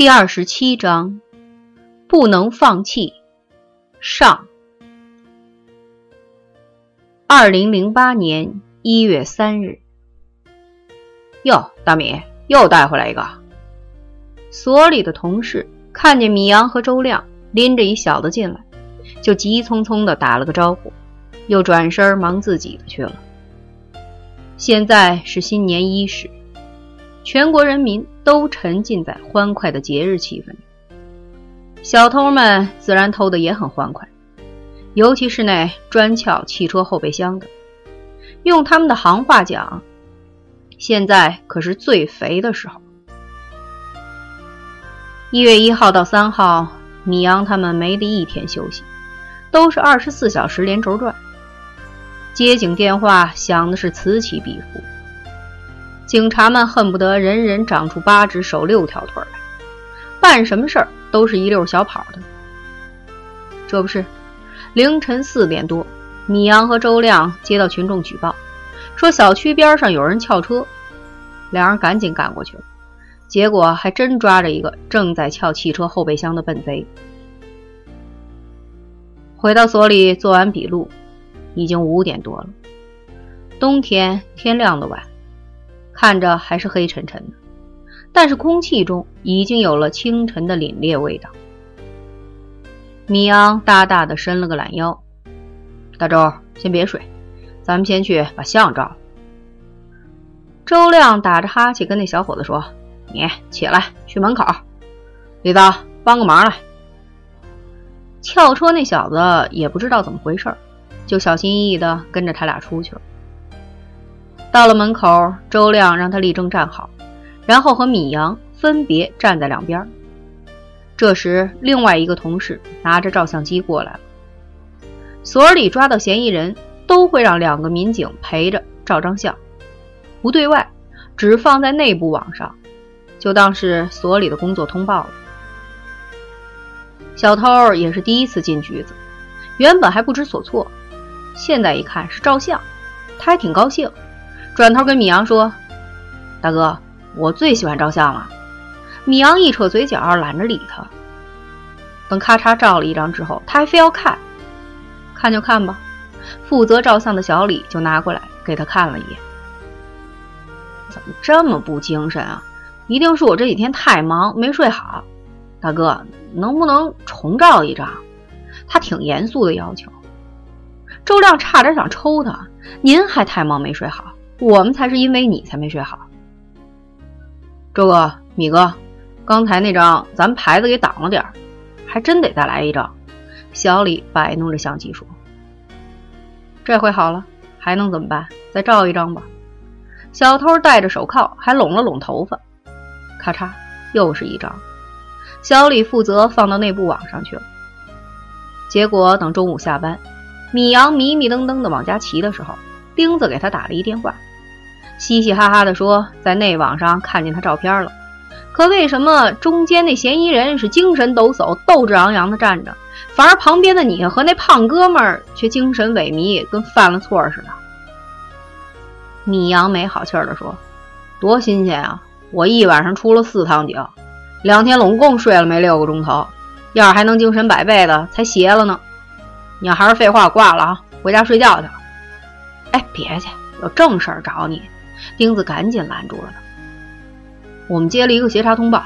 第二十七章，不能放弃。上。二零零八年一月三日，哟，大米又带回来一个。所里的同事看见米阳和周亮拎着一小子进来，就急匆匆的打了个招呼，又转身忙自己的去了。现在是新年伊始。全国人民都沉浸在欢快的节日气氛里，小偷们自然偷的也很欢快，尤其是那专撬汽车后备箱的。用他们的行话讲，现在可是最肥的时候。一月一号到三号，米阳他们没得一天休息，都是二十四小时连轴转，接警电话响的是此起彼伏。警察们恨不得人人长出八只手六条腿来，办什么事儿都是一溜小跑的。这不是，凌晨四点多，米阳和周亮接到群众举报，说小区边上有人撬车，两人赶紧赶过去了，结果还真抓着一个正在撬汽车后备箱的笨贼。回到所里做完笔录，已经五点多了。冬天天亮的晚。看着还是黑沉沉的，但是空气中已经有了清晨的凛冽味道。米昂大大的伸了个懒腰，大周，先别睡，咱们先去把相照了。周亮打着哈欠跟那小伙子说：“你起来，去门口。李子，帮个忙来。”撬车那小子也不知道怎么回事，就小心翼翼的跟着他俩出去了。到了门口，周亮让他立正站好，然后和米阳分别站在两边。这时，另外一个同事拿着照相机过来了。所里抓到嫌疑人，都会让两个民警陪着照张相，不对外，只放在内部网上，就当是所里的工作通报了。小偷也是第一次进局子，原本还不知所措，现在一看是照相，他还挺高兴。转头跟米阳说：“大哥，我最喜欢照相了。”米阳一扯嘴角，懒着理他。等咔嚓照了一张之后，他还非要看，看就看吧。负责照相的小李就拿过来给他看了一眼。怎么这么不精神啊？一定是我这几天太忙没睡好。大哥，能不能重照一张？他挺严肃的要求。周亮差点想抽他。您还太忙没睡好。我们才是因为你才没睡好，周哥、米哥，刚才那张咱牌子给挡了点儿，还真得再来一张。小李摆弄着相机说：“这回好了，还能怎么办？再照一张吧。”小偷戴着手铐，还拢了拢头发，咔嚓，又是一张。小李负责放到内部网上去了。结果等中午下班，米阳迷迷瞪瞪的往家骑的时候，钉子给他打了一电话。嘻嘻哈哈地说，在内网上看见他照片了，可为什么中间那嫌疑人是精神抖擞、斗志昂扬地站着，反而旁边的你和那胖哥们儿却精神萎靡，跟犯了错似的？米阳没好气地说：“多新鲜啊！我一晚上出了四趟警，两天拢共睡了没六个钟头，要是还能精神百倍的，才邪了呢。你要还是废话，挂了啊，回家睡觉去了。哎，别去，有正事儿找你。”钉子赶紧拦住了他。我们接了一个协查通报，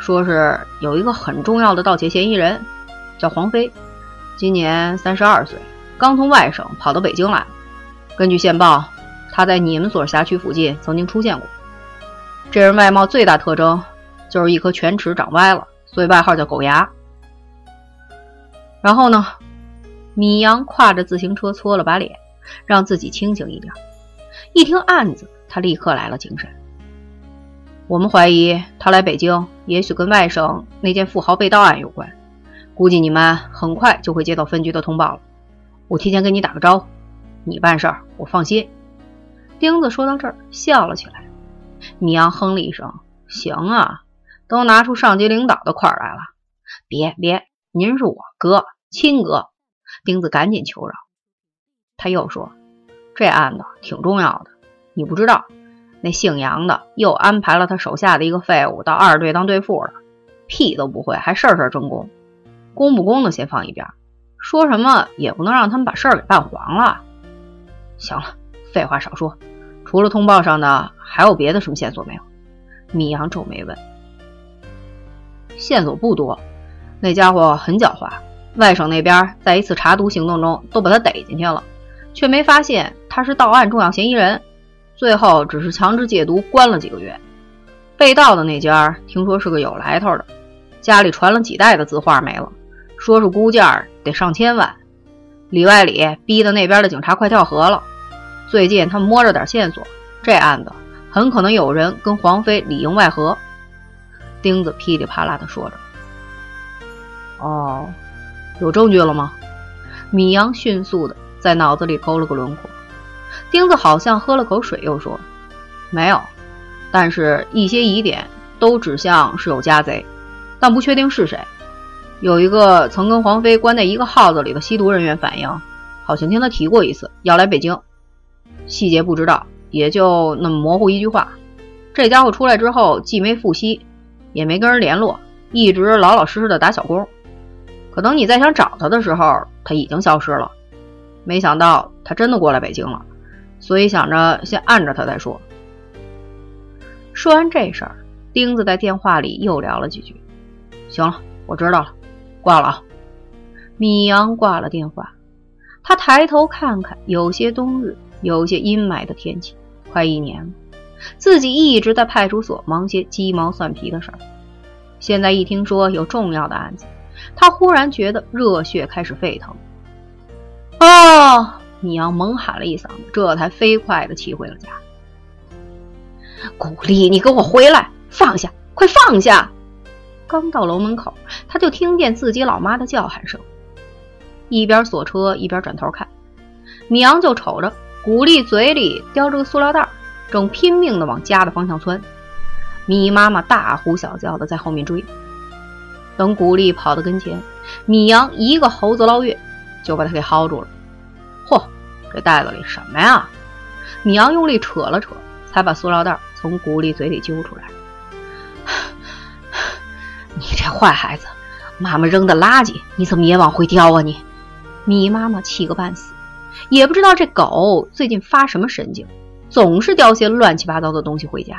说是有一个很重要的盗窃嫌疑人，叫黄飞，今年三十二岁，刚从外省跑到北京来。根据线报，他在你们所辖区附近曾经出现过。这人外貌最大特征就是一颗犬齿长歪了，所以外号叫“狗牙”。然后呢，米阳挎着自行车搓了把脸，让自己清醒一点。一听案子。他立刻来了精神。我们怀疑他来北京，也许跟外省那件富豪被盗案有关。估计你们很快就会接到分局的通报了。我提前跟你打个招呼，你办事儿我放心。钉子说到这儿笑了起来。米阳哼了一声：“行啊，都拿出上级领导的款来了。别别，您是我哥，亲哥。”钉子赶紧求饶。他又说：“这案子挺重要的。”你不知道，那姓杨的又安排了他手下的一个废物到二队当队副了。屁都不会，还事事争功，公不公的先放一边，说什么也不能让他们把事儿给办黄了。行了，废话少说，除了通报上的，还有别的什么线索没有？米阳皱眉问。线索不多，那家伙很狡猾，外省那边在一次查毒行动中都把他逮进去了，却没发现他是盗案重要嫌疑人，最后只是强制戒毒，关了几个月。被盗的那家听说是个有来头的，家里传了几代的字画没了，说是估价得上千万，里外里逼得那边的警察快跳河了。最近他们摸着点线索，这案子很可能有人跟黄飞里应外合。钉子噼里啪啦地说着：“哦，有证据了吗？”米阳迅速地在脑子里勾了个轮廓。钉子好像喝了口水，又说：“没有。”但是，一些疑点都指向是有家贼，但不确定是谁。有一个曾跟黄飞关在一个号子里的吸毒人员反映，好像听他提过一次要来北京，细节不知道，也就那么模糊一句话。这家伙出来之后，既没复吸，也没跟人联络，一直老老实实的打小工。可等你再想找他的时候，他已经消失了。没想到他真的过来北京了，所以想着先按着他再说。说完这事儿，钉子在电话里又聊了几句。行了，我知道了，挂了。米阳挂了电话，他抬头看看，有些冬日，有些阴霾的天气，快一年了，自己一直在派出所忙些鸡毛蒜皮的事儿。现在一听说有重要的案子，他忽然觉得热血开始沸腾。哦！米阳猛喊了一嗓子，这才飞快地骑回了家。古丽，你给我回来！放下，快放下！刚到楼门口，他就听见自己老妈的叫喊声，一边锁车一边转头看，米阳就瞅着古丽嘴里叼着个塑料袋，正拼命的往家的方向窜。米妈妈大呼小叫的在后面追。等古丽跑到跟前，米阳一个猴子捞月，就把他给薅住了。这袋子里什么呀？米阳用力扯了扯，才把塑料袋。从古丽嘴里揪出来，你这坏孩子，妈妈扔的垃圾，你怎么也往回叼啊你！米妈妈气个半死，也不知道这狗最近发什么神经，总是叼些乱七八糟的东西回家。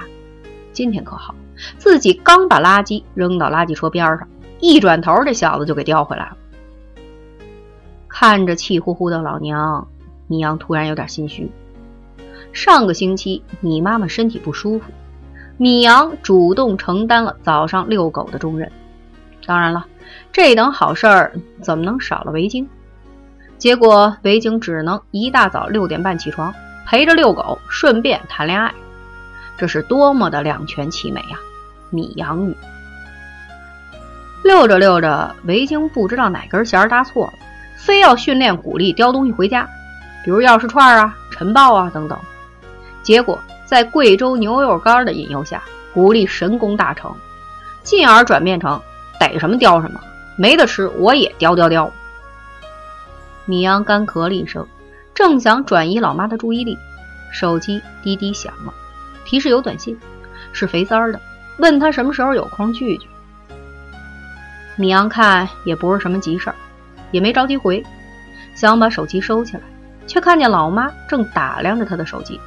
今天可好，自己刚把垃圾扔到垃圾车边上，一转头这小子就给叼回来了。看着气呼呼的老娘，米阳突然有点心虚。上个星期，米妈妈身体不舒服，米阳主动承担了早上遛狗的重任。当然了，这等好事儿怎么能少了维京？结果维京只能一大早六点半起床，陪着遛狗，顺便谈恋爱。这是多么的两全其美呀！米阳语遛着遛着，维京不知道哪根弦搭错了，非要训练古力叼东西回家，比如钥匙串啊、晨报啊等等。结果，在贵州牛肉干的引诱下，狐狸神功大成，进而转变成逮什么叼什么，没得吃我也叼叼叼。米阳干咳了一声，正想转移老妈的注意力，手机滴滴响了，提示有短信，是肥三儿的，问他什么时候有空聚聚。米阳看也不是什么急事儿，也没着急回，想把手机收起来，却看见老妈正打量着他的手机。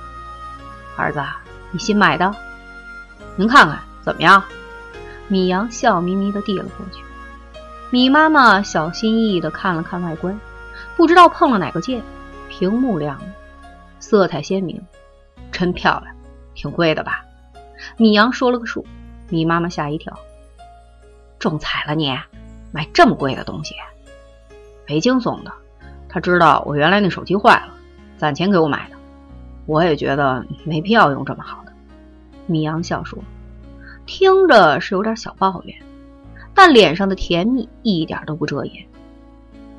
儿子，你新买的？您看看怎么样？米阳笑眯眯地递了过去。米妈妈小心翼翼地看了看外观，不知道碰了哪个键，屏幕亮了，色彩鲜明，真漂亮，挺贵的吧？米阳说了个数，米妈妈吓一跳，中彩了你，买这么贵的东西？北京送的，他知道我原来那手机坏了，攒钱给我买的。我也觉得没必要用这么好的。米阳笑说，听着是有点小抱怨，但脸上的甜蜜一点都不遮掩。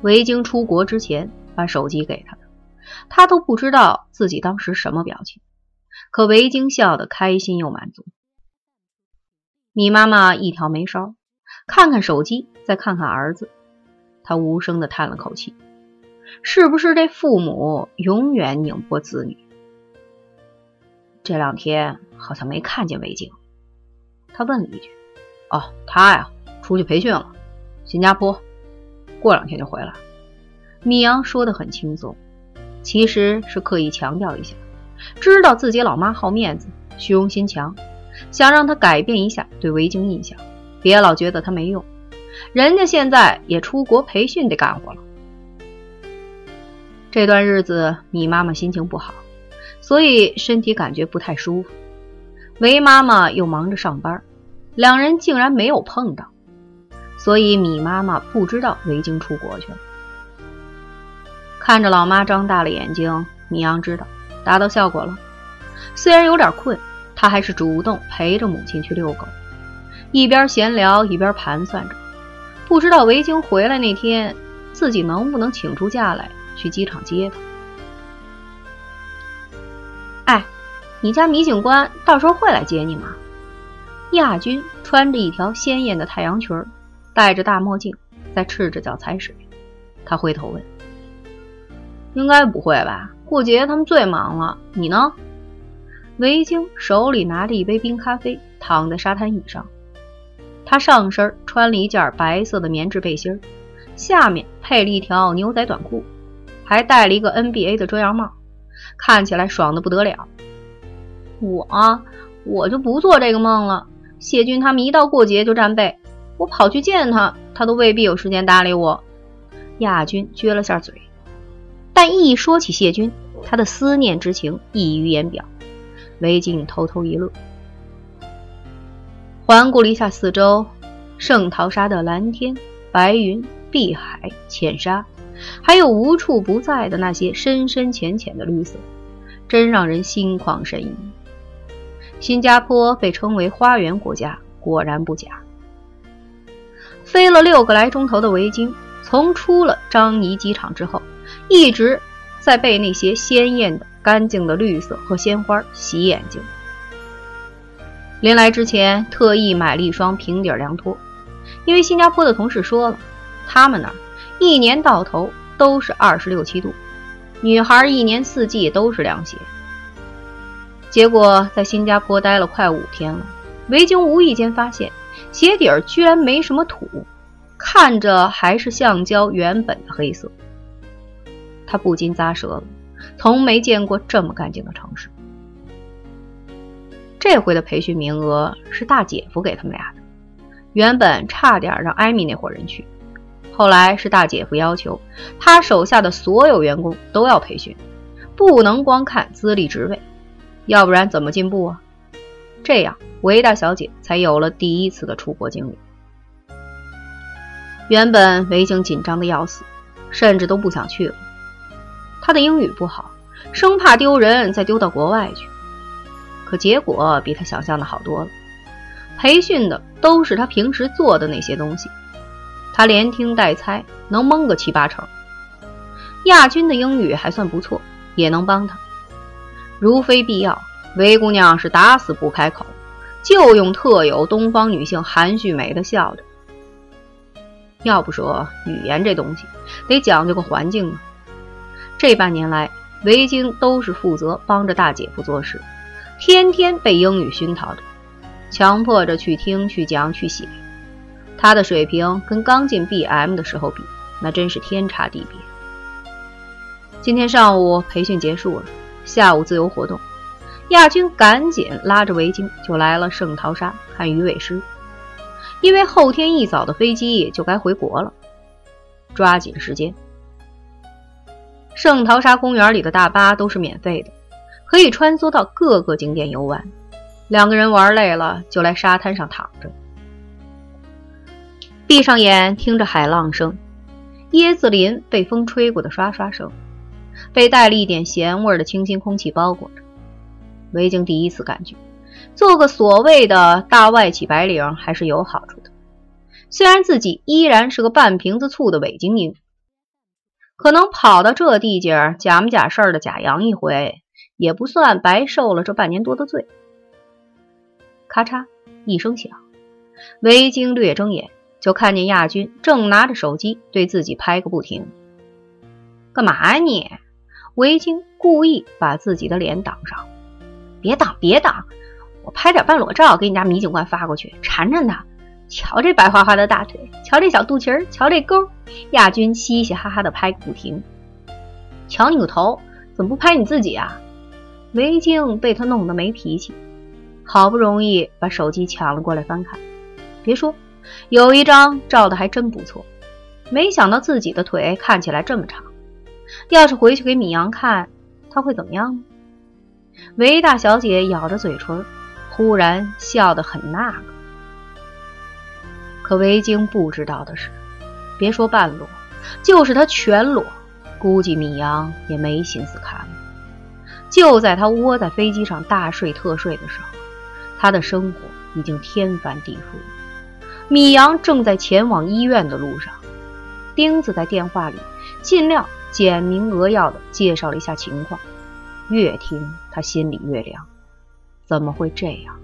维京出国之前把手机给他的，他都不知道自己当时什么表情，可维京笑得开心又满足。米妈妈一挑眉梢，看看手机，再看看儿子，她无声的叹了口气：是不是这父母永远拧不过子女？这两天好像没看见维京，他问了一句：“哦，他呀，出去培训了，新加坡，过两天就回来。米阳说的很轻松，其实是刻意强调一下，知道自己老妈好面子，虚荣心强，想让他改变一下对维京印象，别老觉得他没用。人家现在也出国培训得干活了。这段日子，米妈妈心情不好，所以身体感觉不太舒服。维妈妈又忙着上班，两人竟然没有碰到，所以米妈妈不知道维京出国去了。看着老妈张大了眼睛，米阳知道达到效果了。虽然有点困，他还是主动陪着母亲去遛狗，一边闲聊一边盘算着，不知道维京回来那天自己能不能请出假来。去机场接他。哎，你家米警官到时候会来接你吗？亚军穿着一条鲜艳的太阳裙，戴着大墨镜，在赤着脚踩水。他回头问：“应该不会吧？过节他们最忙了。你呢？”维京手里拿着一杯冰咖啡，躺在沙滩椅上。他上身穿了一件白色的棉质背心，下面配了一条牛仔短裤。还戴了一个 NBA 的遮阳帽，看起来爽的不得了。我我就不做这个梦了。谢军他们一到过节就战备，我跑去见他，他都未必有时间搭理我。亚军撅了下嘴，但一说起谢军，他的思念之情溢于言表。韦静偷偷一乐，环顾了一下四周，圣淘沙的蓝天、白云、碧海、浅沙。还有无处不在的那些深深浅浅的绿色，真让人心旷神怡。新加坡被称为花园国家，果然不假。飞了六个来钟头的维京，从出了樟宜机场之后，一直在被那些鲜艳的、干净的绿色和鲜花洗眼睛。临来之前，特意买了一双平底凉拖，因为新加坡的同事说了，他们那儿。一年到头都是二十六七度，女孩一年四季都是凉鞋。结果在新加坡待了快五天了，维京无意间发现鞋底儿居然没什么土，看着还是橡胶原本的黑色。他不禁咂舌了，从没见过这么干净的城市。这回的培训名额是大姐夫给他们俩的，原本差点让艾米那伙人去。后来是大姐夫要求，他手下的所有员工都要培训，不能光看资历职位，要不然怎么进步啊？这样维大小姐才有了第一次的出国经历。原本维京紧张的要死，甚至都不想去了。他的英语不好，生怕丢人再丢到国外去。可结果比他想象的好多了，培训的都是他平时做的那些东西。他连听带猜，能蒙个七八成。亚军的英语还算不错，也能帮他。如非必要，韦姑娘是打死不开口，就用特有东方女性含蓄美的笑着。要不说语言这东西得讲究个环境呢。这半年来，维京都是负责帮着大姐夫做事，天天被英语熏陶着，强迫着去听、去讲、去写。他的水平跟刚进 B.M 的时候比，那真是天差地别。今天上午培训结束了，下午自由活动，亚军赶紧拉着围巾就来了圣淘沙看鱼尾狮，因为后天一早的飞机就该回国了，抓紧时间。圣淘沙公园里的大巴都是免费的，可以穿梭到各个景点游玩。两个人玩累了，就来沙滩上躺着。闭上眼，听着海浪声，椰子林被风吹过的刷刷声，被带了一点咸味的清新空气包裹着。维京第一次感觉，做个所谓的大外企白领还是有好处的。虽然自己依然是个半瓶子醋的伪精英，可能跑到这地界假模假式的假洋一回，也不算白受了这半年多的罪。咔嚓一声响，维京略睁眼。就看见亚军正拿着手机对自己拍个不停。干嘛呀你？维京故意把自己的脸挡上。别挡，别挡！我拍点半裸照给你家米警官发过去，馋馋他。瞧这白花花的大腿，瞧这小肚脐儿，瞧这沟。亚军嘻嘻哈哈的拍个不停。瞧你个头，怎么不拍你自己啊？维京被他弄得没脾气，好不容易把手机抢了过来翻看。别说，有一张照的还真不错。没想到自己的腿看起来这么长，要是回去给米阳看，他会怎么样呢？维大小姐咬着嘴唇，忽然笑得很那个。可维京不知道的是，别说半裸，就是他全裸，估计米阳也没心思看。就在他窝在飞机上大睡特睡的时候，他的生活已经天翻地覆。米阳正在前往医院的路上，钉子在电话里尽量简明扼要的介绍了一下情况。越听他心里越凉，怎么会这样？